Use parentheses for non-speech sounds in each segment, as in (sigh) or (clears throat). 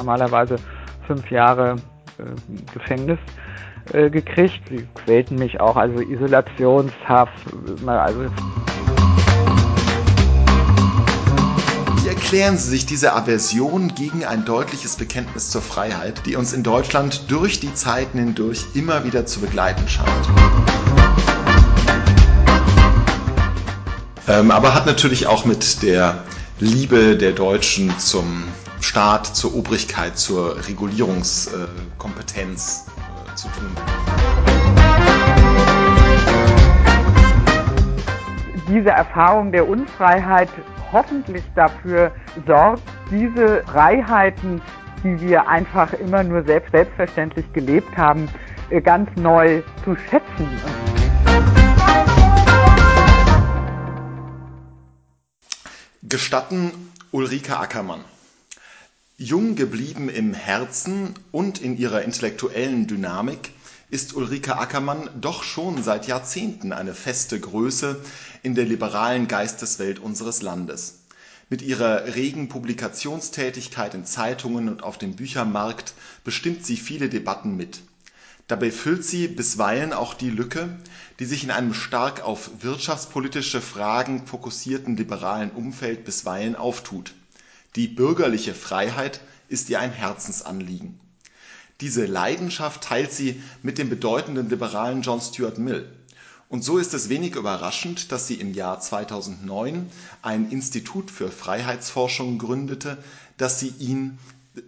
normalerweise fünf Jahre äh, Gefängnis äh, gekriegt. Sie quälten mich auch, also Isolationshaft, also Wie erklären Sie sich diese Aversion gegen ein deutliches Bekenntnis zur Freiheit, die uns in Deutschland durch die Zeiten hindurch immer wieder zu begleiten scheint? Ähm, aber hat natürlich auch mit der Liebe der Deutschen zum Staat, zur Obrigkeit, zur Regulierungskompetenz äh, zu tun. Diese Erfahrung der Unfreiheit hoffentlich dafür sorgt, diese Freiheiten, die wir einfach immer nur selbst, selbstverständlich gelebt haben, äh, ganz neu zu schätzen. Gestatten Ulrike Ackermann. Jung geblieben im Herzen und in ihrer intellektuellen Dynamik ist Ulrike Ackermann doch schon seit Jahrzehnten eine feste Größe in der liberalen Geisteswelt unseres Landes. Mit ihrer regen Publikationstätigkeit in Zeitungen und auf dem Büchermarkt bestimmt sie viele Debatten mit. Dabei füllt sie bisweilen auch die Lücke, die sich in einem stark auf wirtschaftspolitische Fragen fokussierten liberalen Umfeld bisweilen auftut. Die bürgerliche Freiheit ist ihr ein Herzensanliegen diese Leidenschaft teilt sie mit dem bedeutenden Liberalen John Stuart Mill. Und so ist es wenig überraschend, dass sie im Jahr 2009 ein Institut für Freiheitsforschung gründete, das sie ihn,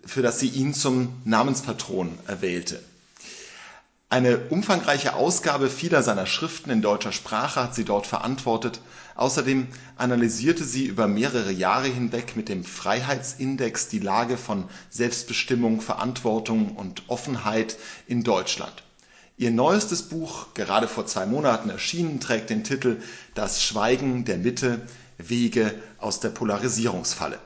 für das sie ihn zum Namenspatron erwählte eine umfangreiche Ausgabe vieler seiner Schriften in deutscher Sprache hat sie dort verantwortet. Außerdem analysierte sie über mehrere Jahre hinweg mit dem Freiheitsindex die Lage von Selbstbestimmung, Verantwortung und Offenheit in Deutschland. Ihr neuestes Buch, gerade vor zwei Monaten erschienen, trägt den Titel Das Schweigen der Mitte Wege aus der Polarisierungsfalle.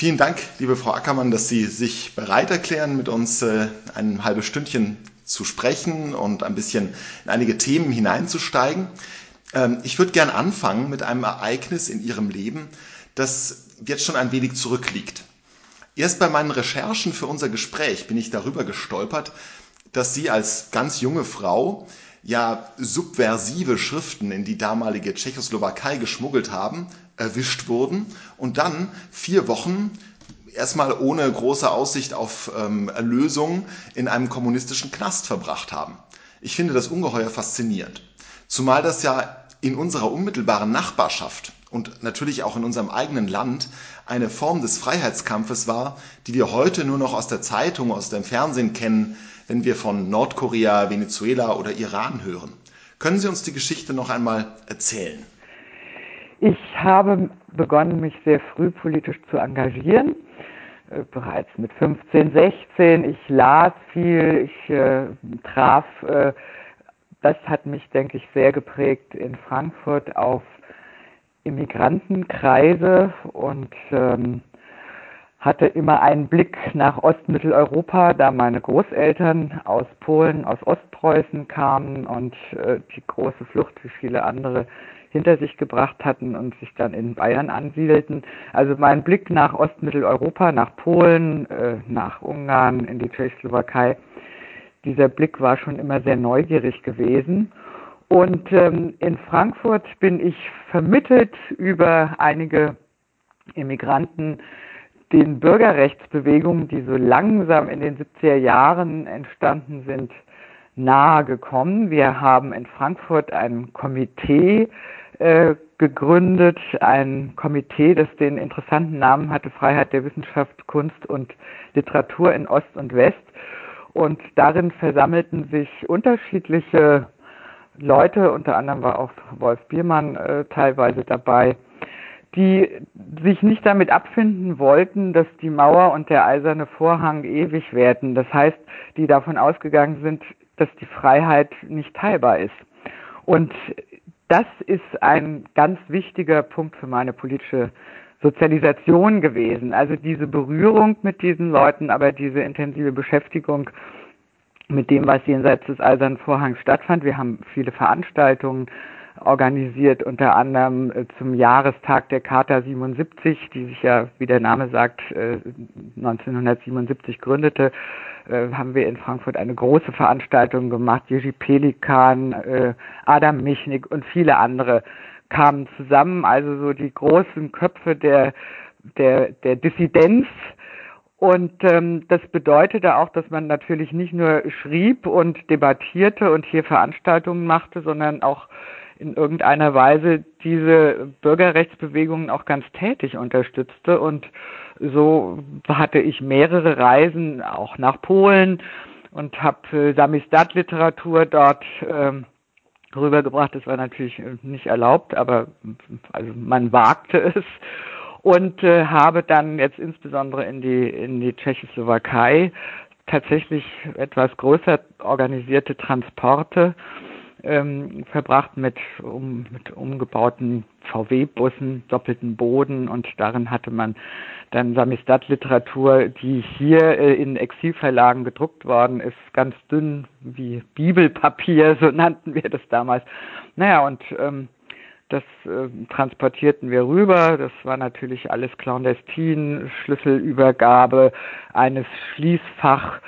Vielen Dank, liebe Frau Ackermann, dass Sie sich bereit erklären, mit uns äh, ein halbes Stündchen zu sprechen und ein bisschen in einige Themen hineinzusteigen. Ähm, ich würde gern anfangen mit einem Ereignis in Ihrem Leben, das jetzt schon ein wenig zurückliegt. Erst bei meinen Recherchen für unser Gespräch bin ich darüber gestolpert, dass Sie als ganz junge Frau ja subversive Schriften in die damalige Tschechoslowakei geschmuggelt haben, erwischt wurden und dann vier Wochen erstmal ohne große Aussicht auf ähm, Erlösung in einem kommunistischen Knast verbracht haben. Ich finde das ungeheuer faszinierend. Zumal das ja in unserer unmittelbaren Nachbarschaft und natürlich auch in unserem eigenen Land eine Form des Freiheitskampfes war, die wir heute nur noch aus der Zeitung, aus dem Fernsehen kennen, wenn wir von Nordkorea, Venezuela oder Iran hören. Können Sie uns die Geschichte noch einmal erzählen? Ich habe begonnen, mich sehr früh politisch zu engagieren. Äh, bereits mit 15, 16. Ich las viel, ich äh, traf, äh, das hat mich, denke ich, sehr geprägt in Frankfurt auf Immigrantenkreise und ähm, hatte immer einen Blick nach Ostmitteleuropa, da meine Großeltern aus Polen, aus Ostpreußen kamen und äh, die große Flucht wie viele andere hinter sich gebracht hatten und sich dann in Bayern ansiedelten. Also mein Blick nach Ostmitteleuropa, nach Polen, äh, nach Ungarn, in die Tschechoslowakei, dieser Blick war schon immer sehr neugierig gewesen. Und ähm, in Frankfurt bin ich vermittelt über einige Immigranten den Bürgerrechtsbewegungen, die so langsam in den 70er Jahren entstanden sind, nahe gekommen. Wir haben in Frankfurt ein Komitee äh, gegründet, ein Komitee, das den interessanten Namen hatte Freiheit der Wissenschaft, Kunst und Literatur in Ost und West. Und darin versammelten sich unterschiedliche Leute, unter anderem war auch Wolf Biermann äh, teilweise dabei, die sich nicht damit abfinden wollten, dass die Mauer und der eiserne Vorhang ewig werden. Das heißt, die davon ausgegangen sind, dass die Freiheit nicht teilbar ist. Und das ist ein ganz wichtiger Punkt für meine politische Sozialisation gewesen. Also diese Berührung mit diesen Leuten, aber diese intensive Beschäftigung mit dem, was jenseits des Eisernen Vorhangs stattfand. Wir haben viele Veranstaltungen organisiert, unter anderem äh, zum Jahrestag der Charta 77, die sich ja, wie der Name sagt, äh, 1977 gründete, äh, haben wir in Frankfurt eine große Veranstaltung gemacht. Jerzy Pelikan, äh, Adam Michnik und viele andere kamen zusammen, also so die großen Köpfe der, der, der Dissidenz. Und ähm, das bedeutete auch, dass man natürlich nicht nur schrieb und debattierte und hier Veranstaltungen machte, sondern auch in irgendeiner Weise diese Bürgerrechtsbewegungen auch ganz tätig unterstützte. Und so hatte ich mehrere Reisen auch nach Polen und habe äh, Samizdat-Literatur dort ähm, rübergebracht. Das war natürlich äh, nicht erlaubt, aber also man wagte es und äh, habe dann jetzt insbesondere in die in die Tschechoslowakei tatsächlich etwas größer organisierte Transporte ähm, verbracht mit, um, mit umgebauten VW-Bussen, doppelten Boden und darin hatte man dann Samistat-Literatur, die hier äh, in Exilverlagen gedruckt worden ist, ganz dünn wie Bibelpapier, (laughs) so nannten wir das damals. Naja, und ähm, das äh, transportierten wir rüber. Das war natürlich alles clandestin, Schlüsselübergabe eines Schließfach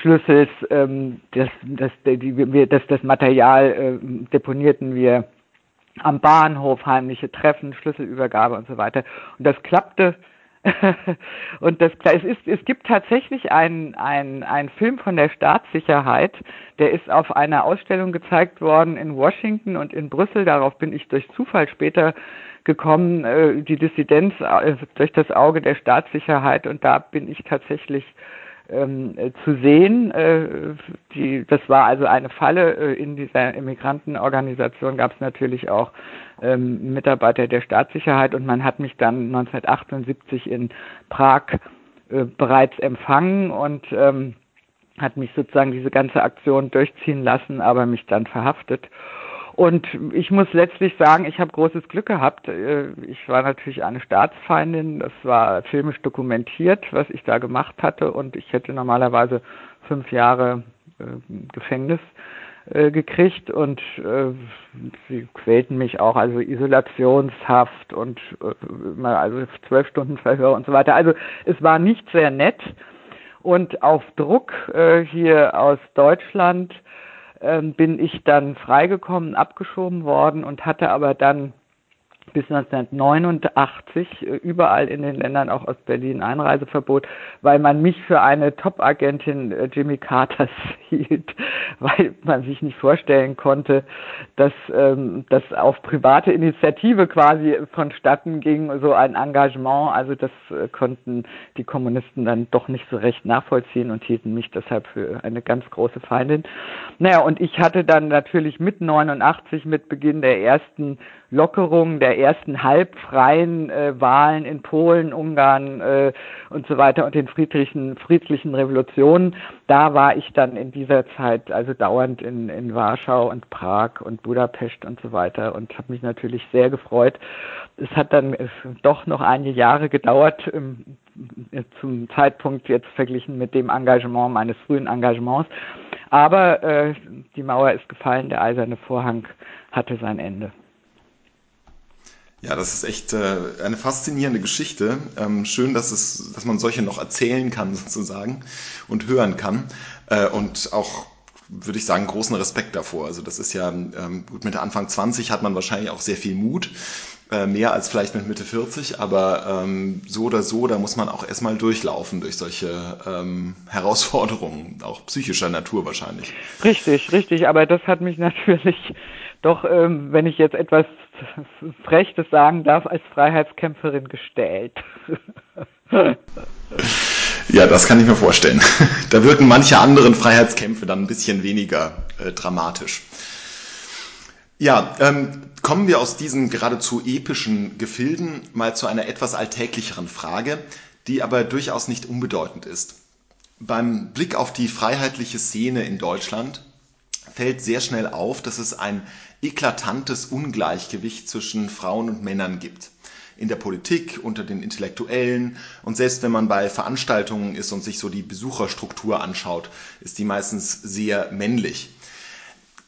Schlüssels, ähm, das, das, die, das, das Material äh, deponierten wir am Bahnhof, heimliche Treffen, Schlüsselübergabe und so weiter. Und das klappte. Und das, es, ist, es gibt tatsächlich einen, einen, einen Film von der Staatssicherheit, der ist auf einer Ausstellung gezeigt worden in Washington und in Brüssel. Darauf bin ich durch Zufall später gekommen, äh, die Dissidenz äh, durch das Auge der Staatssicherheit. Und da bin ich tatsächlich ähm, äh, zu sehen. Äh, die, das war also eine Falle. Äh, in dieser Immigrantenorganisation gab es natürlich auch ähm, Mitarbeiter der Staatssicherheit und man hat mich dann 1978 in Prag äh, bereits empfangen und ähm, hat mich sozusagen diese ganze Aktion durchziehen lassen, aber mich dann verhaftet. Und ich muss letztlich sagen, ich habe großes Glück gehabt. Äh, ich war natürlich eine Staatsfeindin. Das war filmisch dokumentiert, was ich da gemacht hatte. Und ich hätte normalerweise fünf Jahre äh, Gefängnis äh, gekriegt und äh, sie quälten mich auch, also Isolationshaft und äh, also zwölf Stunden Verhör und so weiter. Also es war nicht sehr nett und auf Druck äh, hier aus Deutschland bin ich dann freigekommen, abgeschoben worden und hatte aber dann bis 1989 äh, überall in den Ländern, auch aus Berlin, Einreiseverbot, weil man mich für eine Top-Agentin äh, Jimmy Carters (laughs) hielt, weil man sich nicht vorstellen konnte, dass ähm, das auf private Initiative quasi vonstatten ging, so ein Engagement. Also das äh, konnten die Kommunisten dann doch nicht so recht nachvollziehen und hielten mich deshalb für eine ganz große Feindin. Naja, und ich hatte dann natürlich mit 89, mit Beginn der ersten Lockerung der ersten halbfreien äh, Wahlen in Polen, Ungarn äh, und so weiter und den friedlichen, friedlichen Revolutionen. Da war ich dann in dieser Zeit also dauernd in, in Warschau und Prag und Budapest und so weiter und habe mich natürlich sehr gefreut. Es hat dann äh, doch noch einige Jahre gedauert, ähm, zum Zeitpunkt jetzt verglichen mit dem Engagement meines frühen Engagements. Aber äh, die Mauer ist gefallen, der eiserne Vorhang hatte sein Ende. Ja, das ist echt äh, eine faszinierende Geschichte. Ähm, schön, dass es, dass man solche noch erzählen kann (laughs) sozusagen und hören kann. Äh, und auch würde ich sagen, großen Respekt davor. Also das ist ja ähm, gut, mit Anfang 20 hat man wahrscheinlich auch sehr viel Mut, äh, mehr als vielleicht mit Mitte 40, aber ähm, so oder so, da muss man auch erstmal durchlaufen durch solche ähm, Herausforderungen, auch psychischer Natur wahrscheinlich. Richtig, richtig, aber das hat mich (laughs) natürlich doch, ähm, wenn ich jetzt etwas Frechtes sagen darf, als Freiheitskämpferin gestellt. (laughs) Ja, das kann ich mir vorstellen. Da wirken manche anderen Freiheitskämpfe dann ein bisschen weniger äh, dramatisch. Ja, ähm, kommen wir aus diesen geradezu epischen Gefilden mal zu einer etwas alltäglicheren Frage, die aber durchaus nicht unbedeutend ist. Beim Blick auf die freiheitliche Szene in Deutschland fällt sehr schnell auf, dass es ein eklatantes Ungleichgewicht zwischen Frauen und Männern gibt. In der Politik, unter den Intellektuellen und selbst wenn man bei Veranstaltungen ist und sich so die Besucherstruktur anschaut, ist die meistens sehr männlich.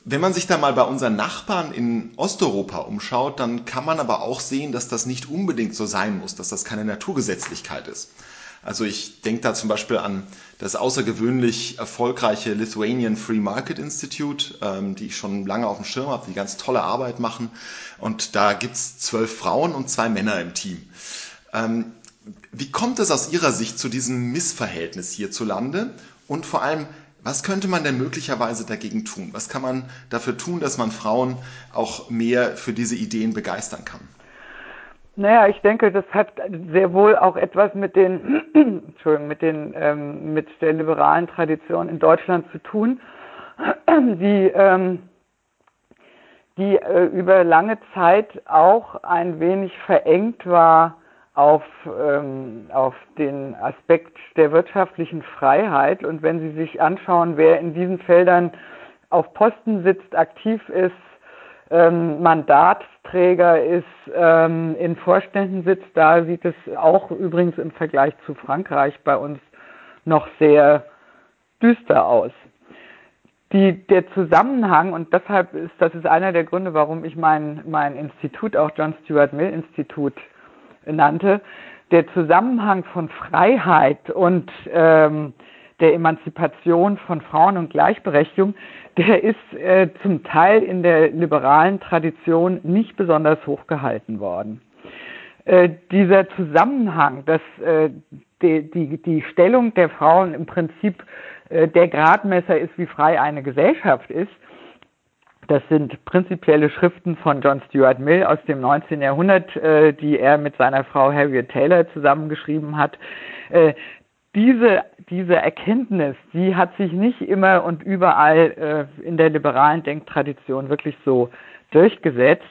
Wenn man sich da mal bei unseren Nachbarn in Osteuropa umschaut, dann kann man aber auch sehen, dass das nicht unbedingt so sein muss, dass das keine Naturgesetzlichkeit ist. Also ich denke da zum Beispiel an das außergewöhnlich erfolgreiche Lithuanian Free Market Institute, ähm, die ich schon lange auf dem Schirm habe, die ganz tolle Arbeit machen. Und da gibt's zwölf Frauen und zwei Männer im Team. Ähm, wie kommt es aus Ihrer Sicht zu diesem Missverhältnis hierzulande? Und vor allem, was könnte man denn möglicherweise dagegen tun? Was kann man dafür tun, dass man Frauen auch mehr für diese Ideen begeistern kann? Naja, ich denke, das hat sehr wohl auch etwas mit den, (clears throat) Entschuldigung, mit den, ähm, mit der liberalen Tradition in Deutschland zu tun, (clears throat) die, ähm, die äh, über lange Zeit auch ein wenig verengt war auf, ähm, auf den Aspekt der wirtschaftlichen Freiheit. Und wenn Sie sich anschauen, wer in diesen Feldern auf Posten sitzt, aktiv ist, ähm, Mandatsträger ist, ähm, in Vorständen sitzt. Da sieht es auch übrigens im Vergleich zu Frankreich bei uns noch sehr düster aus. Die, der Zusammenhang, und deshalb ist, das ist einer der Gründe, warum ich mein, mein Institut auch John Stuart Mill Institut nannte, der Zusammenhang von Freiheit und ähm, der Emanzipation von Frauen und Gleichberechtigung, der ist äh, zum Teil in der liberalen Tradition nicht besonders hochgehalten worden. Äh, dieser Zusammenhang, dass äh, die, die, die Stellung der Frauen im Prinzip äh, der Gradmesser ist, wie frei eine Gesellschaft ist, das sind prinzipielle Schriften von John Stuart Mill aus dem 19. Jahrhundert, äh, die er mit seiner Frau Harriet Taylor zusammengeschrieben hat. Äh, diese, diese Erkenntnis, die hat sich nicht immer und überall äh, in der liberalen Denktradition wirklich so durchgesetzt.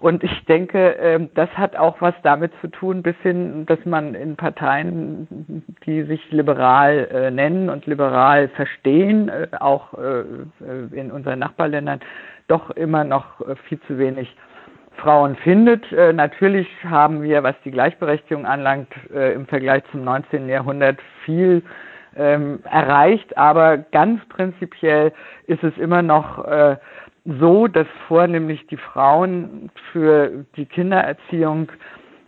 Und ich denke, äh, das hat auch was damit zu tun, bis hin, dass man in Parteien, die sich liberal äh, nennen und liberal verstehen, äh, auch äh, in unseren Nachbarländern, doch immer noch äh, viel zu wenig Frauen findet. Äh, natürlich haben wir, was die Gleichberechtigung anlangt, äh, im Vergleich zum 19. Jahrhundert viel ähm, erreicht, aber ganz prinzipiell ist es immer noch äh, so, dass vornehmlich die Frauen für die Kindererziehung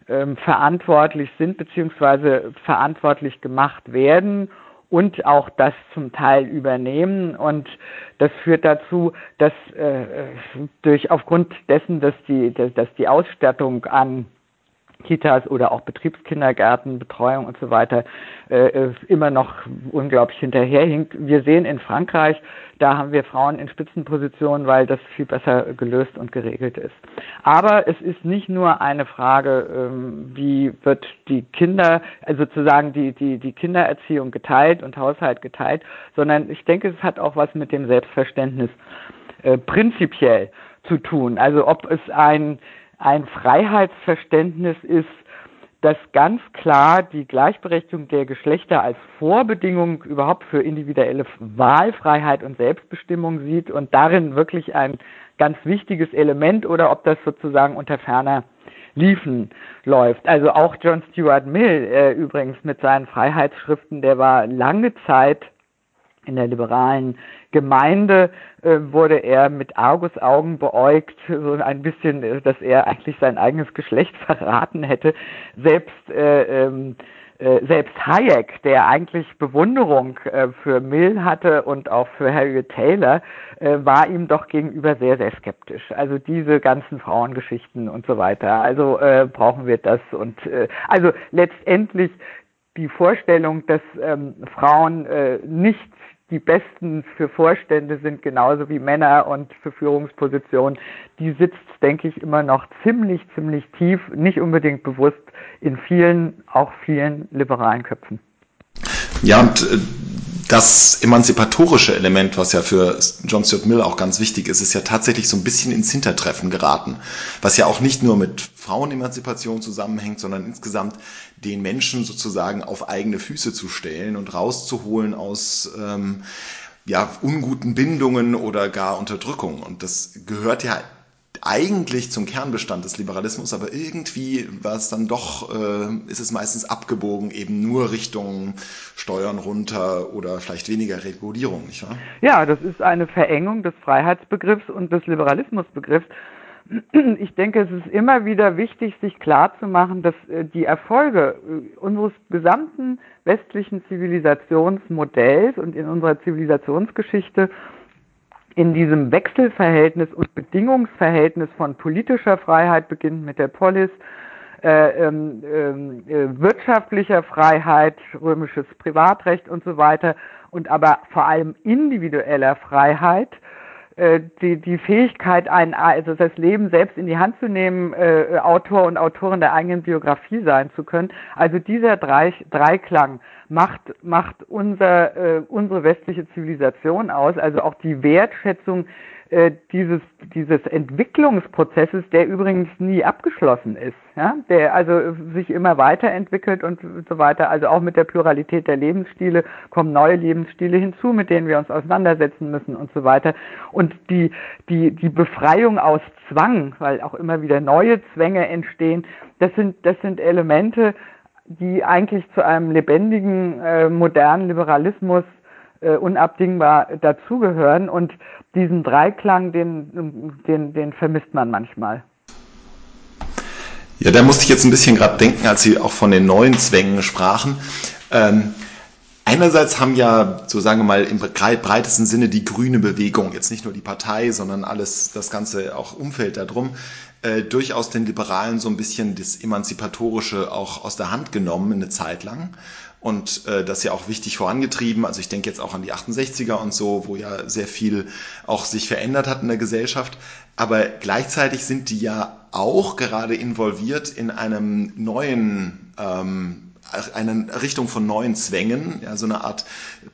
ähm, verantwortlich sind beziehungsweise verantwortlich gemacht werden und auch das zum Teil übernehmen. Und das führt dazu, dass äh, durch aufgrund dessen, dass die, dass die Ausstattung an Kitas oder auch Betriebskindergärten, Betreuung und so weiter äh, immer noch unglaublich hinterherhinkt. Wir sehen in Frankreich, da haben wir Frauen in Spitzenpositionen, weil das viel besser gelöst und geregelt ist. Aber es ist nicht nur eine Frage, ähm, wie wird die Kinder, also sozusagen die, die, die Kindererziehung geteilt und Haushalt geteilt, sondern ich denke, es hat auch was mit dem Selbstverständnis äh, prinzipiell zu tun. Also ob es ein ein Freiheitsverständnis ist, das ganz klar die Gleichberechtigung der Geschlechter als Vorbedingung überhaupt für individuelle Wahlfreiheit und Selbstbestimmung sieht und darin wirklich ein ganz wichtiges Element oder ob das sozusagen unter ferner Liefen läuft. Also auch John Stuart Mill äh, übrigens mit seinen Freiheitsschriften, der war lange Zeit in der liberalen Gemeinde äh, wurde er mit Argusaugen beäugt, so ein bisschen, äh, dass er eigentlich sein eigenes Geschlecht (laughs) verraten hätte. Selbst äh, ähm, äh, selbst Hayek, der eigentlich Bewunderung äh, für Mill hatte und auch für Harriet Taylor, äh, war ihm doch gegenüber sehr, sehr skeptisch. Also diese ganzen Frauengeschichten und so weiter. Also äh, brauchen wir das und äh, also letztendlich die Vorstellung, dass ähm, Frauen äh, nicht die Besten für Vorstände sind genauso wie Männer und für Führungspositionen, die sitzt, denke ich, immer noch ziemlich, ziemlich tief, nicht unbedingt bewusst in vielen, auch vielen liberalen Köpfen. Ja, und äh, das emanzipatorische Element, was ja für John Stuart Mill auch ganz wichtig ist, ist ja tatsächlich so ein bisschen ins Hintertreffen geraten. Was ja auch nicht nur mit Frauenemanzipation zusammenhängt, sondern insgesamt den Menschen sozusagen auf eigene Füße zu stellen und rauszuholen aus ähm, ja, unguten Bindungen oder gar Unterdrückung. Und das gehört ja eigentlich zum Kernbestand des Liberalismus, aber irgendwie war es dann doch, äh, ist es meistens abgebogen, eben nur Richtung Steuern runter oder vielleicht weniger Regulierung, nicht wahr? Ja, das ist eine Verengung des Freiheitsbegriffs und des Liberalismusbegriffs. Ich denke, es ist immer wieder wichtig, sich klarzumachen, dass äh, die Erfolge äh, unseres gesamten westlichen Zivilisationsmodells und in unserer Zivilisationsgeschichte in diesem Wechselverhältnis und Bedingungsverhältnis von politischer Freiheit beginnt mit der Polis, äh, ähm, äh, wirtschaftlicher Freiheit, römisches Privatrecht und so weiter und aber vor allem individueller Freiheit äh, die, die Fähigkeit, ein, also das Leben selbst in die Hand zu nehmen, äh, Autor und Autorin der eigenen Biografie sein zu können. Also dieser Dreiklang macht, macht unser, äh, unsere westliche Zivilisation aus, also auch die Wertschätzung äh, dieses, dieses Entwicklungsprozesses, der übrigens nie abgeschlossen ist, ja, der also sich immer weiterentwickelt und so weiter. Also auch mit der Pluralität der Lebensstile kommen neue Lebensstile hinzu, mit denen wir uns auseinandersetzen müssen und so weiter. Und die, die, die Befreiung aus Zwang, weil auch immer wieder neue Zwänge entstehen, das sind, das sind Elemente, die eigentlich zu einem lebendigen, äh, modernen Liberalismus äh, unabdingbar dazugehören. Und diesen Dreiklang, den, den, den vermisst man manchmal. Ja, da musste ich jetzt ein bisschen gerade denken, als Sie auch von den neuen Zwängen sprachen. Ähm, einerseits haben ja, so sagen wir mal, im breitesten Sinne die grüne Bewegung, jetzt nicht nur die Partei, sondern alles, das ganze auch Umfeld darum, äh, durchaus den Liberalen so ein bisschen das Emanzipatorische auch aus der Hand genommen eine Zeit lang und äh, das ja auch wichtig vorangetrieben. Also ich denke jetzt auch an die 68er und so, wo ja sehr viel auch sich verändert hat in der Gesellschaft. Aber gleichzeitig sind die ja auch gerade involviert in einem neuen ähm, eine Richtung von neuen Zwängen, ja, so eine Art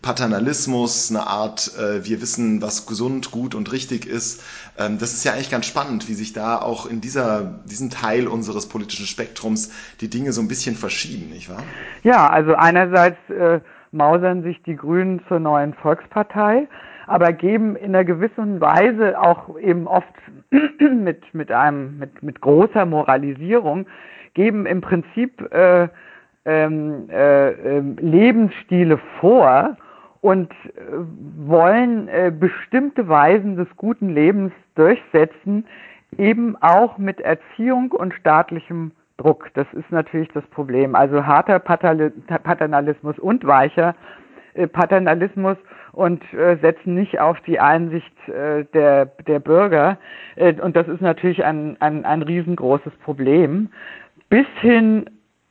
Paternalismus, eine Art, äh, wir wissen, was gesund, gut und richtig ist. Ähm, das ist ja eigentlich ganz spannend, wie sich da auch in dieser, diesem Teil unseres politischen Spektrums die Dinge so ein bisschen verschieben, nicht wahr? Ja, also einerseits äh, mausern sich die Grünen zur neuen Volkspartei, aber geben in einer gewissen Weise auch eben oft (clears throat) mit, mit einem, mit, mit großer Moralisierung, geben im Prinzip äh, ähm, äh, äh, Lebensstile vor und äh, wollen äh, bestimmte Weisen des guten Lebens durchsetzen, eben auch mit Erziehung und staatlichem Druck. Das ist natürlich das Problem. Also harter Paternalismus und weicher äh, Paternalismus und äh, setzen nicht auf die Einsicht der, der Bürger. Und das ist natürlich ein, ein, ein riesengroßes Problem. Bis hin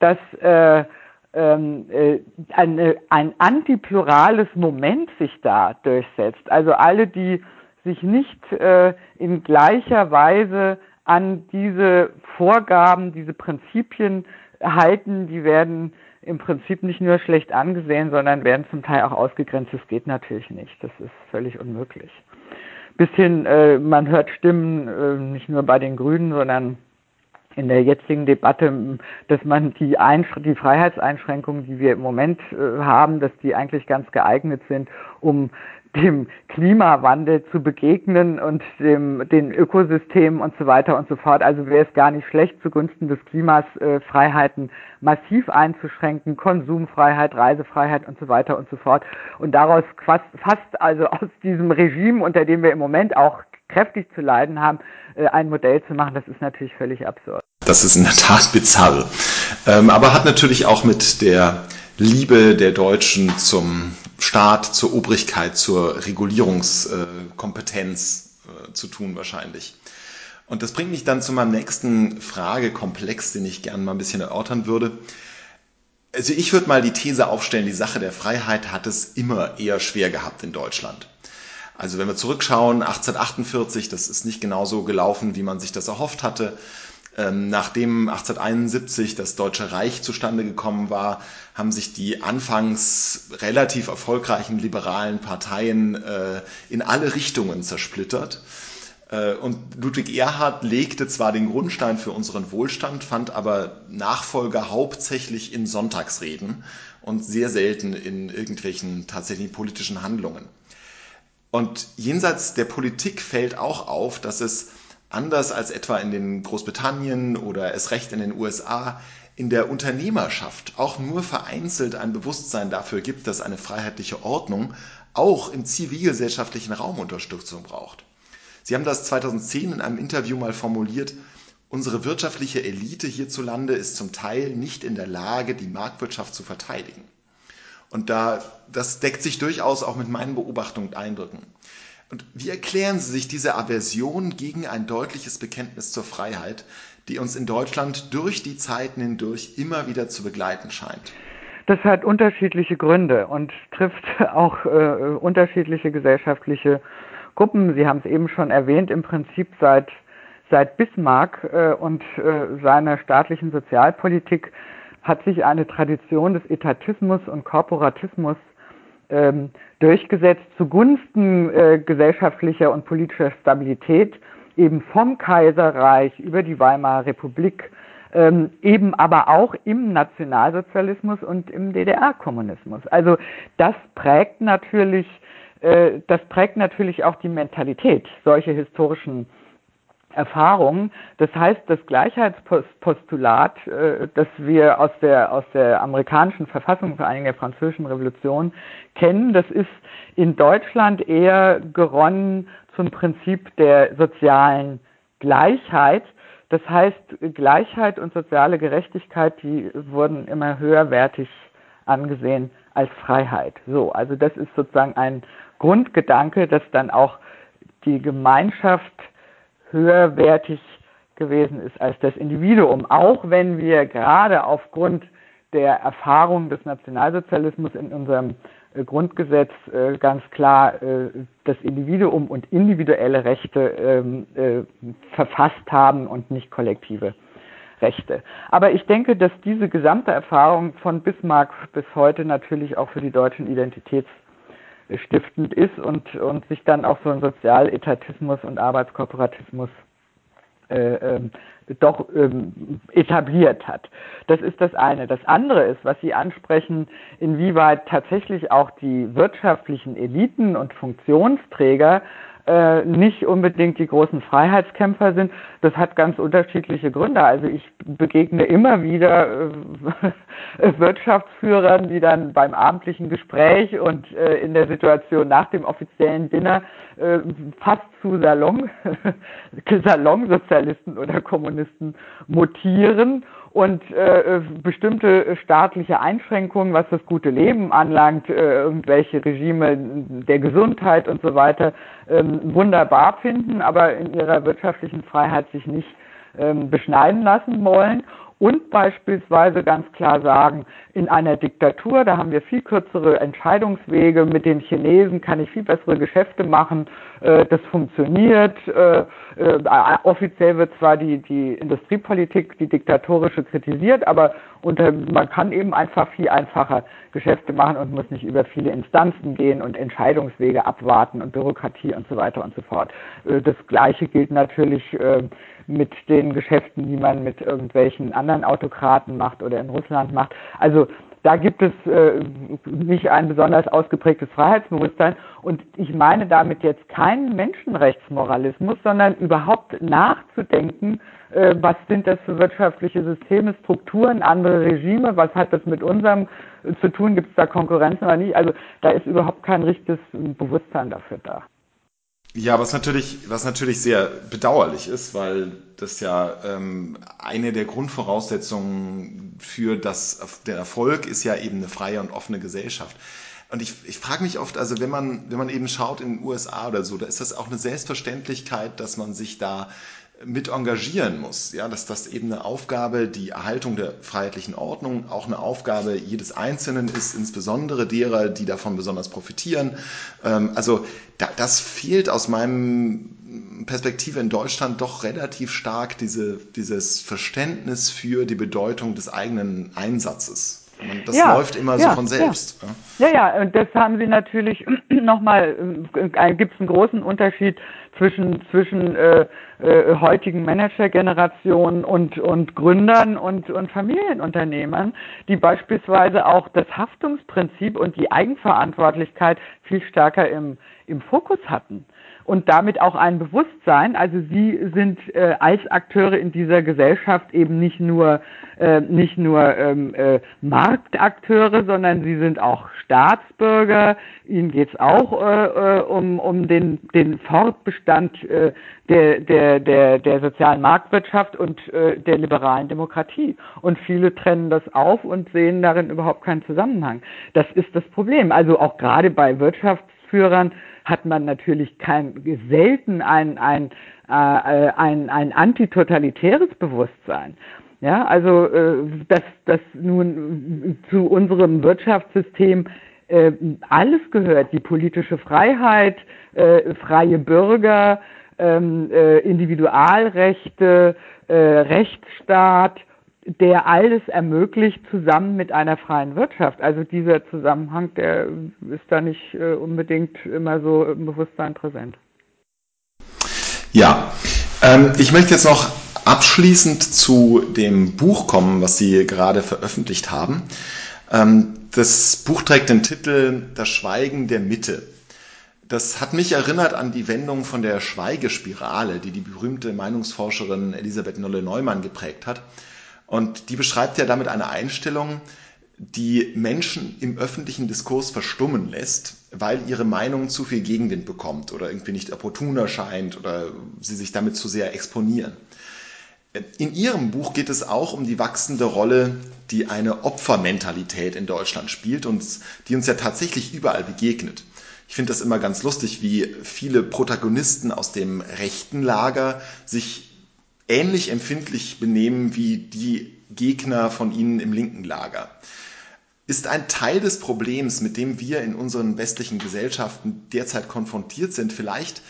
dass äh, ähm, äh, eine, ein antiplurales Moment sich da durchsetzt. Also alle, die sich nicht äh, in gleicher Weise an diese Vorgaben, diese Prinzipien halten, die werden im Prinzip nicht nur schlecht angesehen, sondern werden zum Teil auch ausgegrenzt. Das geht natürlich nicht. Das ist völlig unmöglich. Bis hin, äh, man hört Stimmen äh, nicht nur bei den Grünen, sondern in der jetzigen Debatte, dass man die, die Freiheitseinschränkungen, die wir im Moment äh, haben, dass die eigentlich ganz geeignet sind, um dem Klimawandel zu begegnen und dem, den Ökosystemen und so weiter und so fort. Also wäre es gar nicht schlecht, zugunsten des Klimas äh, Freiheiten massiv einzuschränken, Konsumfreiheit, Reisefreiheit und so weiter und so fort. Und daraus fast, fast also (laughs) aus diesem Regime, unter dem wir im Moment auch kräftig zu leiden haben, äh, ein Modell zu machen, das ist natürlich völlig absurd. Das ist in der Tat bizarr. Ähm, aber hat natürlich auch mit der Liebe der Deutschen zum Staat, zur Obrigkeit, zur Regulierungskompetenz äh, zu tun wahrscheinlich. Und das bringt mich dann zu meinem nächsten Fragekomplex, den ich gerne mal ein bisschen erörtern würde. Also ich würde mal die These aufstellen, die Sache der Freiheit hat es immer eher schwer gehabt in Deutschland. Also wenn wir zurückschauen, 1848, das ist nicht genauso gelaufen, wie man sich das erhofft hatte. Ähm, nachdem 1871 das Deutsche Reich zustande gekommen war, haben sich die anfangs relativ erfolgreichen liberalen Parteien äh, in alle Richtungen zersplittert. Äh, und Ludwig Erhard legte zwar den Grundstein für unseren Wohlstand, fand aber Nachfolger hauptsächlich in Sonntagsreden und sehr selten in irgendwelchen tatsächlichen politischen Handlungen. Und jenseits der Politik fällt auch auf, dass es anders als etwa in den Großbritannien oder es recht in den USA in der Unternehmerschaft auch nur vereinzelt ein Bewusstsein dafür gibt, dass eine freiheitliche Ordnung auch im zivilgesellschaftlichen Raum Unterstützung braucht. Sie haben das 2010 in einem Interview mal formuliert, unsere wirtschaftliche Elite hierzulande ist zum Teil nicht in der Lage, die Marktwirtschaft zu verteidigen. Und da, das deckt sich durchaus auch mit meinen Beobachtungen und Eindrücken. Und wie erklären Sie sich diese Aversion gegen ein deutliches Bekenntnis zur Freiheit, die uns in Deutschland durch die Zeiten hindurch immer wieder zu begleiten scheint? Das hat unterschiedliche Gründe und trifft (laughs) auch äh, unterschiedliche gesellschaftliche Gruppen. Sie haben es eben schon erwähnt, im Prinzip seit, seit Bismarck äh, und äh, seiner staatlichen Sozialpolitik hat sich eine Tradition des Etatismus und Korporatismus ähm, durchgesetzt zugunsten äh, gesellschaftlicher und politischer Stabilität, eben vom Kaiserreich über die Weimarer Republik ähm, eben aber auch im Nationalsozialismus und im DDR-Kommunismus. Also das prägt natürlich, äh, das prägt natürlich auch die Mentalität, solche historischen Erfahrungen. Das heißt, das Gleichheitspostulat, äh, das wir aus der, aus der amerikanischen Verfassung, vor allem der französischen Revolution kennen, das ist in Deutschland eher geronnen zum Prinzip der sozialen Gleichheit. Das heißt, Gleichheit und soziale Gerechtigkeit, die wurden immer höherwertig angesehen als Freiheit. So, also das ist sozusagen ein Grundgedanke, dass dann auch die Gemeinschaft höherwertig gewesen ist als das Individuum, auch wenn wir gerade aufgrund der Erfahrung des Nationalsozialismus in unserem äh, Grundgesetz äh, ganz klar äh, das Individuum und individuelle Rechte ähm, verfasst haben und nicht kollektive Rechte. Aber ich denke, dass diese gesamte Erfahrung von Bismarck bis heute natürlich auch für die Deutschen identitätsstiftend ist und, und sich dann auch so ein Sozialetatismus und Arbeitskooperativismus äh, ähm, doch ähm, etabliert hat. Das ist das eine. Das andere ist, was Sie ansprechen, inwieweit tatsächlich auch die wirtschaftlichen Eliten und Funktionsträger äh, nicht unbedingt die großen Freiheitskämpfer sind. Das hat ganz unterschiedliche Gründe. Also ich begegne immer wieder äh, (laughs) Wirtschaftsführern, die dann beim abendlichen Gespräch und äh, in der Situation nach dem offiziellen Dinner äh, fast zu Salon, (laughs) Salonsozialisten oder Kommunisten mutieren und äh, bestimmte staatliche Einschränkungen, was das gute Leben anlangt, äh, irgendwelche Regime der Gesundheit und so weiter, ähm, wunderbar finden, aber in ihrer wirtschaftlichen Freiheit sich nicht ähm, beschneiden lassen wollen. Und beispielsweise ganz klar sagen, in einer Diktatur, da haben wir viel kürzere Entscheidungswege, mit den Chinesen kann ich viel bessere Geschäfte machen, äh, das funktioniert. Äh, äh, offiziell wird zwar die, die Industriepolitik, die diktatorische kritisiert, aber unter, man kann eben einfach viel einfacher Geschäfte machen und muss nicht über viele Instanzen gehen und Entscheidungswege abwarten und Bürokratie und so weiter und so fort. Äh, das Gleiche gilt natürlich äh, mit den Geschäften, die man mit irgendwelchen anderen Autokraten macht oder in Russland macht. Also da gibt es äh, nicht ein besonders ausgeprägtes Freiheitsbewusstsein. Und ich meine damit jetzt keinen Menschenrechtsmoralismus, sondern überhaupt nachzudenken, äh, was sind das für wirtschaftliche Systeme, Strukturen, andere Regime, was hat das mit unserem äh, zu tun, gibt es da Konkurrenz oder nicht? Also da ist überhaupt kein richtiges Bewusstsein dafür da. Ja, was natürlich, was natürlich sehr bedauerlich ist, weil das ja ähm, eine der Grundvoraussetzungen für das, der Erfolg ist ja eben eine freie und offene Gesellschaft. Und ich, ich frage mich oft, also wenn man, wenn man eben schaut in den USA oder so, da ist das auch eine Selbstverständlichkeit, dass man sich da mit engagieren muss. Ja, dass das eben eine Aufgabe, die Erhaltung der freiheitlichen Ordnung, auch eine Aufgabe jedes Einzelnen ist, insbesondere derer, die davon besonders profitieren. Ähm, also da, das fehlt aus meinem Perspektive in Deutschland doch relativ stark diese, dieses Verständnis für die Bedeutung des eigenen Einsatzes. Das ja, läuft immer ja, so von selbst. Ja. ja, ja, und das haben Sie natürlich (clears throat) nochmal, äh, gibt es einen großen Unterschied zwischen, zwischen äh, äh, heutigen Managergenerationen und, und Gründern und, und Familienunternehmern, die beispielsweise auch das Haftungsprinzip und die Eigenverantwortlichkeit viel stärker im, im Fokus hatten. Und damit auch ein Bewusstsein. Also sie sind äh, als Akteure in dieser Gesellschaft eben nicht nur äh, nicht nur ähm, äh, Marktakteure, sondern sie sind auch Staatsbürger. Ihnen geht es auch äh, äh, um, um den, den Fortbestand äh, der, der, der, der sozialen Marktwirtschaft und äh, der liberalen Demokratie. Und viele trennen das auf und sehen darin überhaupt keinen Zusammenhang. Das ist das Problem. Also auch gerade bei Wirtschaftsführern hat man natürlich kein, selten ein, ein, äh, ein, ein antitotalitäres Bewusstsein. Ja, also äh, dass, dass nun zu unserem Wirtschaftssystem äh, alles gehört, die politische Freiheit, äh, freie Bürger, ähm, äh, Individualrechte, äh, Rechtsstaat, der alles ermöglicht, zusammen mit einer freien Wirtschaft. Also dieser Zusammenhang, der ist da nicht äh, unbedingt immer so im Bewusstsein präsent. Ja, ähm, ich möchte jetzt noch abschließend zu dem Buch kommen, was Sie gerade veröffentlicht haben. Ähm, das Buch trägt den Titel Das Schweigen der Mitte. Das hat mich erinnert an die Wendung von der Schweigespirale, die die berühmte Meinungsforscherin Elisabeth Nolle-Neumann geprägt hat. Und die beschreibt ja damit eine Einstellung, die Menschen im öffentlichen Diskurs verstummen lässt, weil ihre Meinung zu viel Gegenwind bekommt oder irgendwie nicht opportun erscheint oder sie sich damit zu sehr exponieren. In Ihrem Buch geht es auch um die wachsende Rolle, die eine Opfermentalität in Deutschland spielt und die uns ja tatsächlich überall begegnet. Ich finde das immer ganz lustig, wie viele Protagonisten aus dem rechten Lager sich ähnlich empfindlich benehmen wie die Gegner von ihnen im linken Lager. Ist ein Teil des Problems, mit dem wir in unseren westlichen Gesellschaften derzeit konfrontiert sind, vielleicht,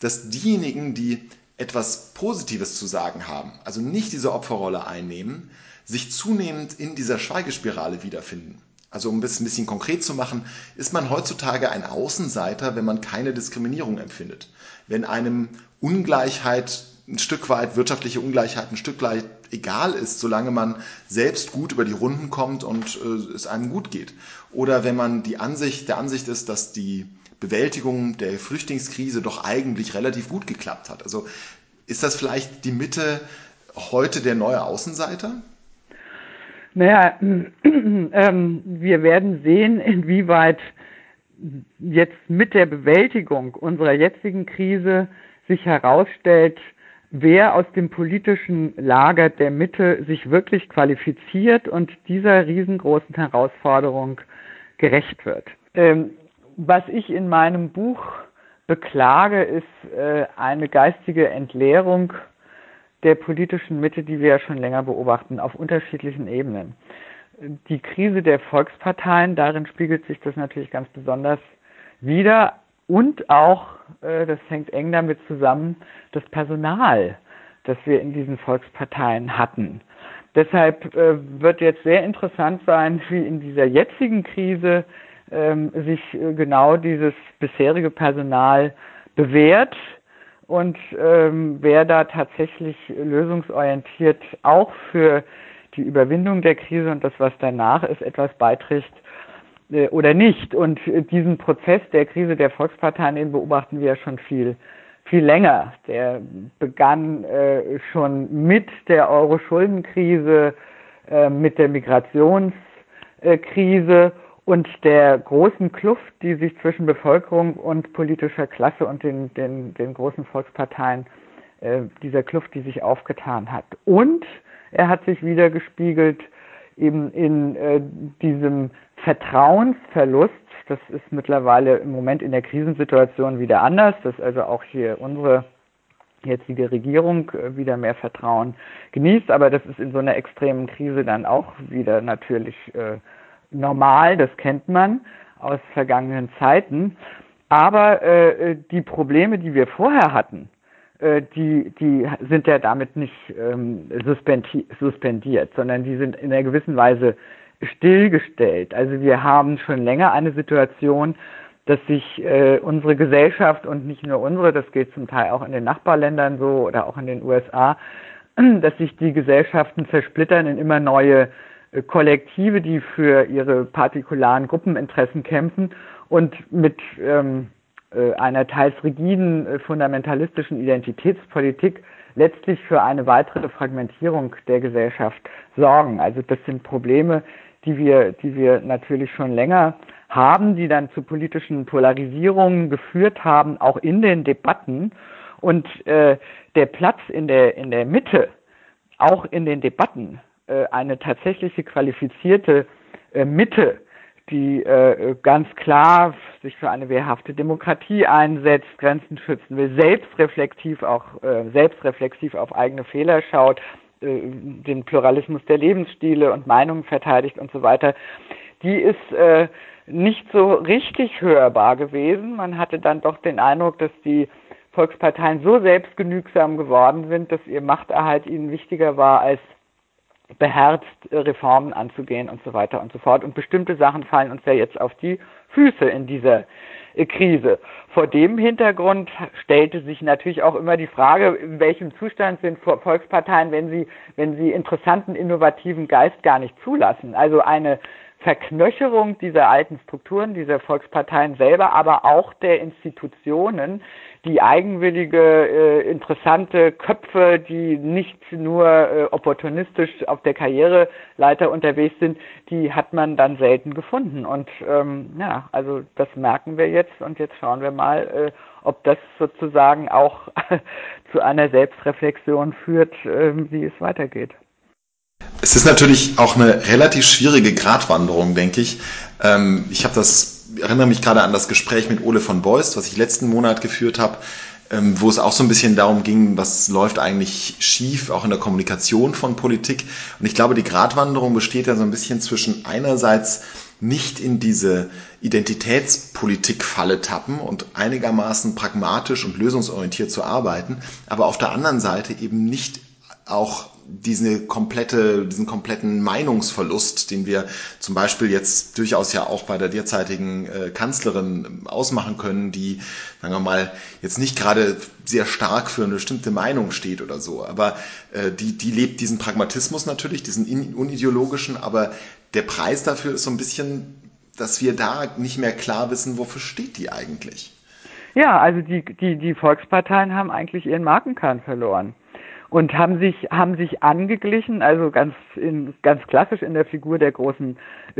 dass diejenigen, die etwas Positives zu sagen haben, also nicht diese Opferrolle einnehmen, sich zunehmend in dieser Schweigespirale wiederfinden. Also um es ein bisschen konkret zu machen, ist man heutzutage ein Außenseiter, wenn man keine Diskriminierung empfindet. Wenn einem Ungleichheit ein Stück weit, wirtschaftliche Ungleichheit ein Stück weit egal ist, solange man selbst gut über die Runden kommt und äh, es einem gut geht. Oder wenn man die Ansicht, der Ansicht ist, dass die Bewältigung der Flüchtlingskrise doch eigentlich relativ gut geklappt hat. Also ist das vielleicht die Mitte heute der neue Außenseiter? Naja, (clears throat) ähm, wir werden sehen, inwieweit jetzt mit der Bewältigung unserer jetzigen Krise sich herausstellt, wer aus dem politischen Lager der Mitte sich wirklich qualifiziert und dieser riesengroßen Herausforderung gerecht wird. Ähm, was ich in meinem Buch beklage, ist äh, eine geistige Entleerung der politischen Mitte, die wir ja schon länger beobachten, auf unterschiedlichen Ebenen. Die Krise der Volksparteien, darin spiegelt sich das natürlich ganz besonders wieder und auch, äh, das hängt eng damit zusammen, das Personal, das wir in diesen Volksparteien hatten. Deshalb äh, wird jetzt sehr interessant sein, wie in dieser jetzigen Krise ähm, sich äh, genau dieses bisherige Personal bewährt und ähm, wer da tatsächlich lösungsorientiert auch für die Überwindung der Krise und das, was danach ist, etwas beiträgt oder nicht. Und äh, diesen Prozess der Krise der Volksparteien, den beobachten wir ja schon viel, viel länger. Der begann äh, schon mit der Euro-Schuldenkrise, äh, mit der Migrationskrise und der großen Kluft, die sich zwischen Bevölkerung und politischer Klasse und den, den, den großen Volksparteien, äh, dieser Kluft, die sich aufgetan hat. Und er hat sich wieder gespiegelt eben in äh, diesem Vertrauensverlust. Das ist mittlerweile im Moment in der Krisensituation wieder anders, dass also auch hier unsere jetzige Regierung äh, wieder mehr Vertrauen genießt, aber das ist in so einer extremen Krise dann auch wieder natürlich äh, normal, das kennt man aus vergangenen Zeiten. Aber äh, die Probleme, die wir vorher hatten, äh, die, die sind ja damit nicht ähm, suspendiert, sondern die sind in einer gewissen Weise stillgestellt. Also wir haben schon länger eine Situation, dass sich äh, unsere Gesellschaft und nicht nur unsere, das geht zum Teil auch in den Nachbarländern so oder auch in den USA, (clears throat) dass sich die Gesellschaften zersplittern in immer neue Kollektive, die für ihre partikularen Gruppeninteressen kämpfen und mit ähm, äh, einer teils rigiden äh, fundamentalistischen Identitätspolitik letztlich für eine weitere Fragmentierung der Gesellschaft sorgen. Also das sind Probleme, die wir, die wir natürlich schon länger haben, die dann zu politischen Polarisierungen geführt haben, auch in den Debatten. Und äh, der Platz in der, in der Mitte, auch in den Debatten, äh, eine tatsächliche qualifizierte äh, Mitte, die äh, ganz klar sich für eine wehrhafte Demokratie einsetzt, Grenzen schützen will, selbstreflektiv auch äh, selbstreflexiv auf eigene Fehler schaut, den Pluralismus der Lebensstile und Meinungen verteidigt und so weiter, die ist äh, nicht so richtig hörbar gewesen. Man hatte dann doch den Eindruck, dass die Volksparteien so selbstgenügsam geworden sind, dass ihr Machterhalt ihnen wichtiger war als beherzt äh, Reformen anzugehen und so weiter und so fort. Und bestimmte Sachen fallen uns ja jetzt auf die Füße in dieser äh, Krise. Vor dem Hintergrund stellte sich natürlich auch immer die Frage, in welchem Zustand sind Volksparteien, wenn sie, wenn sie interessanten, innovativen Geist gar nicht zulassen. Also eine Verknöcherung dieser alten Strukturen, dieser Volksparteien selber, aber auch der Institutionen, die eigenwillige, äh, interessante Köpfe, die nicht nur äh, opportunistisch auf der Karriereleiter unterwegs sind, die hat man dann selten gefunden. Und ähm, ja, also das merken wir jetzt und jetzt schauen wir mal, äh, ob das sozusagen auch (laughs) zu einer Selbstreflexion führt, äh, wie es weitergeht. Es ist natürlich auch eine relativ schwierige Gratwanderung, denke ich. Ähm, ich habe das erinnere mich gerade an das Gespräch mit Ole von Beust, was ich letzten Monat geführt habe, ähm, wo es auch so ein bisschen darum ging, was läuft eigentlich schief, auch in der Kommunikation von Politik. Und ich glaube, die Gratwanderung besteht ja so ein bisschen zwischen einerseits nicht in diese Identitätspolitik-Falle tappen und einigermaßen pragmatisch und lösungsorientiert zu arbeiten, aber auf der anderen Seite eben nicht auch diese komplette, diesen kompletten Meinungsverlust, den wir zum Beispiel jetzt durchaus ja auch bei der derzeitigen äh, Kanzlerin ausmachen können, die, sagen wir mal, jetzt nicht gerade sehr stark für eine bestimmte Meinung steht oder so, aber äh, die, die lebt diesen Pragmatismus natürlich, diesen unideologischen, aber der Preis dafür ist so ein bisschen, dass wir da nicht mehr klar wissen, wofür steht die eigentlich. Ja, also die, die, die Volksparteien haben eigentlich ihren Markenkern verloren und haben sich haben sich angeglichen, also ganz in, ganz klassisch in der Figur der großen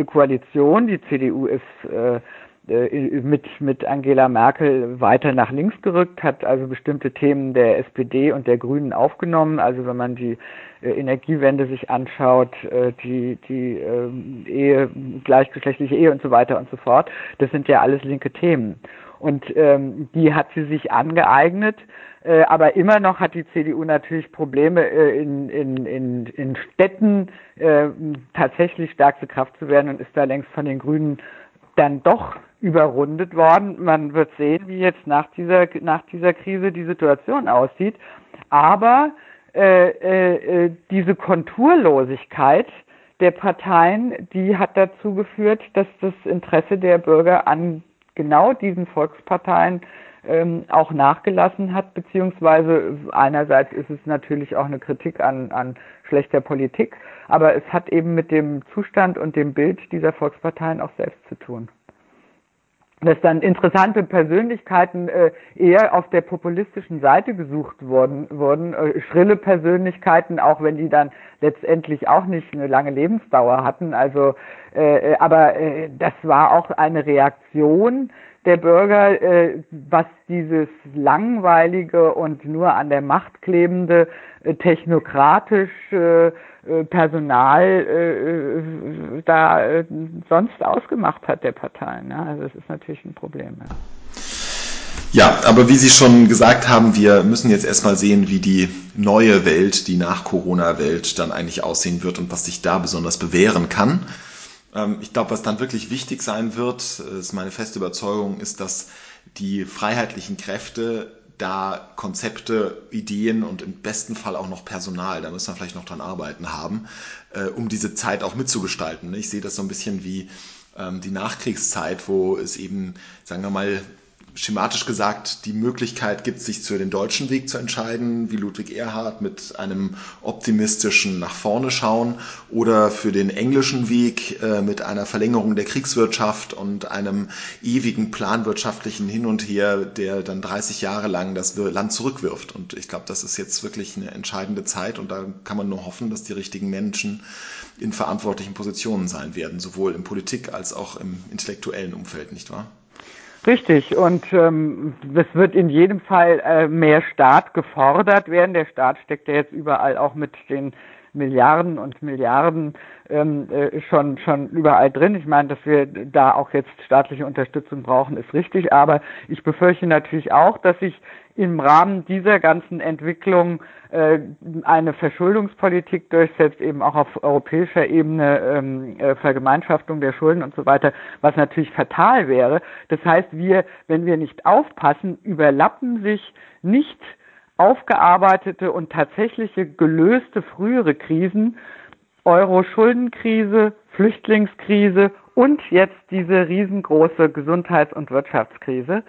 Koalition. Die CDU ist äh, äh, mit mit Angela Merkel weiter nach links gerückt, hat also bestimmte Themen der SPD und der Grünen aufgenommen. Also wenn man die äh, Energiewende sich anschaut, äh, die die äh, Ehe, gleichgeschlechtliche Ehe und so weiter und so fort, das sind ja alles linke Themen. Und ähm, die hat sie sich angeeignet äh, aber immer noch hat die CDU natürlich Probleme, äh, in, in, in, in Städten äh, tatsächlich stärkste Kraft zu werden und ist da längst von den Grünen dann doch überrundet worden. Man wird sehen, wie jetzt nach dieser, nach dieser Krise die Situation aussieht. Aber äh, äh, äh diese Konturlosigkeit der Parteien, die hat dazu geführt, dass das Interesse der Bürger an genau diesen Volksparteien ähm, auch nachgelassen hat, beziehungsweise einerseits ist es natürlich auch eine Kritik an, an schlechter Politik, aber es hat eben mit dem Zustand und dem Bild dieser Volksparteien auch selbst zu tun. Dass dann interessante Persönlichkeiten äh, eher auf der populistischen Seite gesucht wurden, wurden äh, schrille Persönlichkeiten, auch wenn die dann letztendlich auch nicht eine lange Lebensdauer hatten. Also, äh, äh aber äh, das war auch eine Reaktion der Bürger, äh, was dieses langweilige und nur an der Macht klebende äh, technokratisch äh, Personal äh, äh, da sonst ausgemacht hat der Parteien. Ja? Also das ist natürlich ein Problem. Ja. Ja, aber wie Sie schon gesagt haben, wir müssen jetzt erstmal sehen, wie die neue Welt, die nach Corona-Welt dann eigentlich aussehen wird und was sich da besonders bewähren kann. Ähm, ich glaube, was dann wirklich wichtig sein wird, ist meine feste Überzeugung, ist, dass die freiheitlichen Kräfte da Konzepte, Ideen und im besten Fall auch noch Personal, da müssen wir vielleicht noch dran arbeiten haben, äh, um diese Zeit auch mitzugestalten. Ich sehe das so ein bisschen wie ähm, die Nachkriegszeit, wo es eben, sagen wir mal, schematisch gesagt die Möglichkeit gibt, sich für den deutschen Weg zu entscheiden, wie Ludwig Erhard mit einem optimistischen nach vorne schauen oder für den englischen Weg äh, mit einer Verlängerung der Kriegswirtschaft und einem ewigen planwirtschaftlichen Hin und Her, der dann 30 Jahre lang das Land zurückwirft. Und ich glaube, das ist jetzt wirklich eine entscheidende Zeit und da kann man nur hoffen, dass die richtigen Menschen in verantwortlichen Positionen sein werden, sowohl in Politik als auch im intellektuellen Umfeld, nicht wahr? Richtig, und ähm, es wird in jedem Fall äh, mehr Staat gefordert werden. Der Staat steckt ja jetzt überall auch mit den Milliarden und Milliarden ähm, äh, schon schon überall drin. Ich meine, dass wir da auch jetzt staatliche Unterstützung brauchen, ist richtig. Aber ich befürchte natürlich auch, dass sich im Rahmen dieser ganzen Entwicklung äh, eine Verschuldungspolitik durchsetzt, eben auch auf europäischer Ebene ähm, äh, Vergemeinschaftung der Schulden und so weiter, was natürlich fatal wäre. Das heißt, wir, wenn wir nicht aufpassen, überlappen sich nicht aufgearbeitete und tatsächliche gelöste frühere Krisen, Euro-Schuldenkrise, Flüchtlingskrise und jetzt diese riesengroße Gesundheits- und Wirtschaftskrise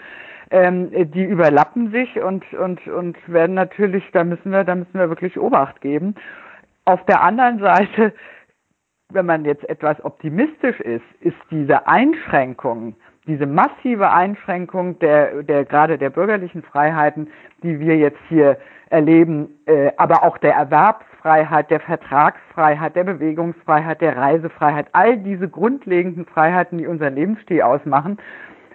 ähm, die überlappen sich und, und, und werden natürlich, da müssen wir, da müssen wir wirklich Obacht geben. Auf der anderen Seite, wenn man jetzt etwas optimistisch ist, ist diese Einschränkung, diese massive Einschränkung der, der gerade der bürgerlichen Freiheiten, die wir jetzt hier erleben, äh, aber auch der Erwerbsfreiheit, der Vertragsfreiheit, der Bewegungsfreiheit, der Reisefreiheit, all diese grundlegenden Freiheiten, die unseren Lebensstil ausmachen,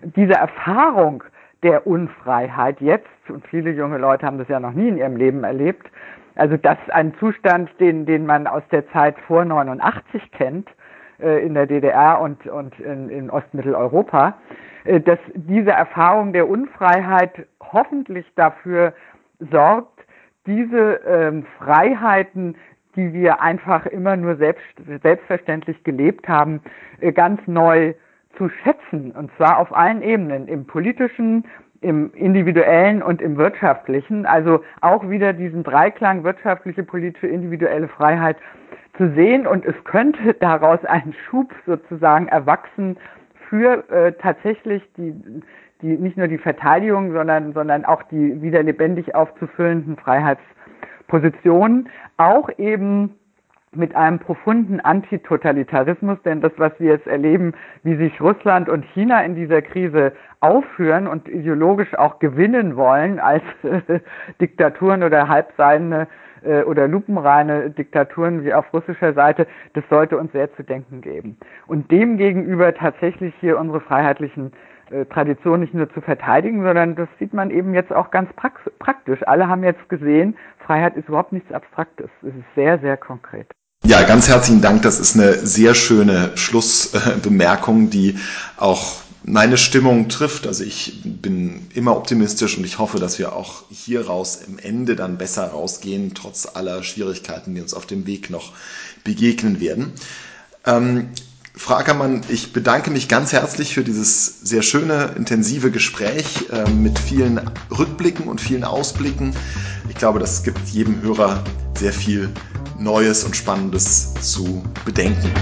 diese Erfahrung der Unfreiheit jetzt, und viele junge Leute haben das ja noch nie in ihrem Leben erlebt, also das ist ein Zustand, den, den man aus der Zeit vor 89 kennt, äh, in der DDR und, und in, in Ostmitteleuropa, äh, dass diese Erfahrung der Unfreiheit hoffentlich dafür sorgt, diese ähm, Freiheiten, die wir einfach immer nur selbst, selbstverständlich gelebt haben, äh, ganz neu zu schätzen, und zwar auf allen Ebenen, im politischen, im individuellen und im wirtschaftlichen. Also auch wieder diesen Dreiklang wirtschaftliche, politische, individuelle Freiheit zu sehen. Und es könnte (laughs) daraus ein Schub sozusagen erwachsen für äh, tatsächlich die, die, nicht nur die Verteidigung, sondern, sondern auch die wieder lebendig aufzufüllenden Freiheitspositionen. Auch eben mit einem profunden Antitotalitarismus, denn das, was wir jetzt erleben, wie sich Russland und China in dieser Krise aufführen und ideologisch auch gewinnen wollen als äh, (laughs) Diktaturen oder halbseidene äh, oder lupenreine Diktaturen wie auf russischer Seite, das sollte uns sehr zu denken geben. Und demgegenüber tatsächlich hier unsere freiheitlichen äh, Traditionen nicht nur zu verteidigen, sondern das sieht man eben jetzt auch ganz praktisch. Alle haben jetzt gesehen, Freiheit ist überhaupt nichts Abstraktes. Es ist sehr, sehr konkret. Ja, ganz herzlichen Dank. Das ist eine sehr schöne Schlussbemerkung, die auch meine Stimmung trifft. Also ich bin immer optimistisch und ich hoffe, dass wir auch hier raus im Ende dann besser rausgehen, trotz aller Schwierigkeiten, die uns auf dem Weg noch begegnen werden. Ähm, Frau Ackermann, ich bedanke mich ganz herzlich für dieses sehr schöne, intensive Gespräch äh, mit vielen Rückblicken und vielen Ausblicken. Ich glaube, das gibt jedem Hörer sehr viel Neues und Spannendes zu bedenken.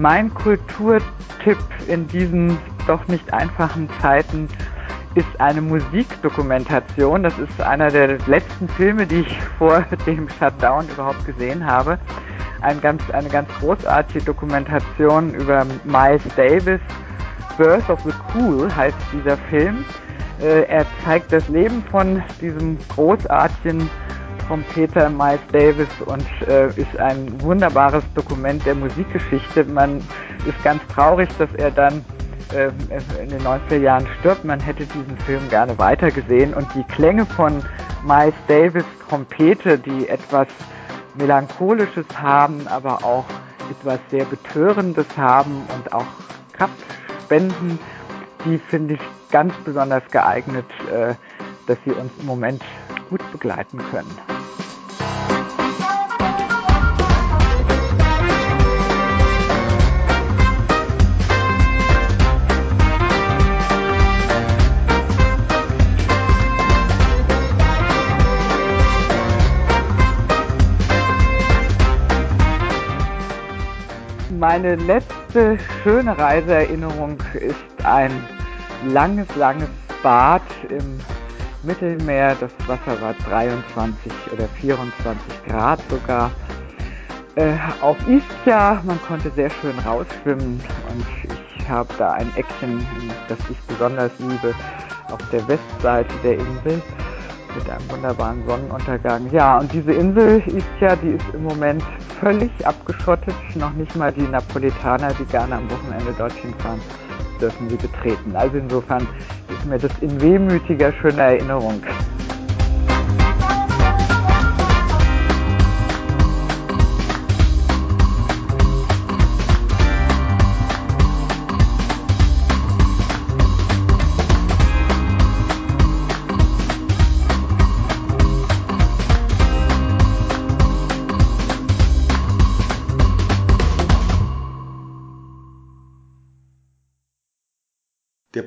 Mein Kulturtipp in diesen doch nicht einfachen Zeiten ist eine Musikdokumentation. Das ist einer der letzten Filme, die ich (laughs) vor dem Shutdown überhaupt gesehen habe. Ein ganz, eine ganz großartige Dokumentation über Miles Davis. Birth of the Cool heißt dieser Film. Äh, er zeigt das Leben von diesem großartigen Trompeter Miles Davis und äh, ist ein wunderbares Dokument der Musikgeschichte. Man ist ganz traurig, dass er dann äh, in den 90er Jahren stirbt. Man hätte diesen Film gerne weitergesehen und die Klänge von Miles Davis Trompete, die etwas Melancholisches haben, aber auch etwas sehr Betörendes haben und auch Kraft spenden, die finde ich ganz besonders geeignet, äh, dass sie uns im Moment gut begleiten können. Meine letzte schöne Reiseerinnerung ist ein langes, langes Bad im Mittelmeer. Das Wasser war 23 oder 24 Grad sogar. Äh, auf Ischia, man konnte sehr schön rausschwimmen und ich habe da ein Eckchen, das ich besonders liebe, auf der Westseite der Insel mit einem wunderbaren Sonnenuntergang. Ja, und diese Insel Ischia, die ist im Moment völlig abgeschottet. Noch nicht mal die Napolitaner, die gerne am Wochenende dorthin fahren, dürfen sie betreten. Also insofern ist mir das in wehmütiger schöner Erinnerung.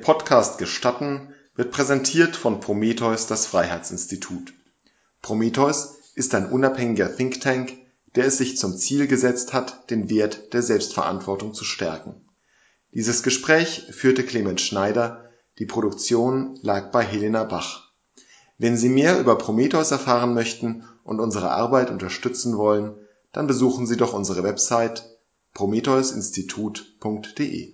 Podcast Gestatten wird präsentiert von Prometheus das Freiheitsinstitut. Prometheus ist ein unabhängiger Think Tank, der es sich zum Ziel gesetzt hat, den Wert der Selbstverantwortung zu stärken. Dieses Gespräch führte Clemens Schneider, die Produktion lag bei Helena Bach. Wenn Sie mehr über Prometheus erfahren möchten und unsere Arbeit unterstützen wollen, dann besuchen Sie doch unsere Website prometheusinstitut.de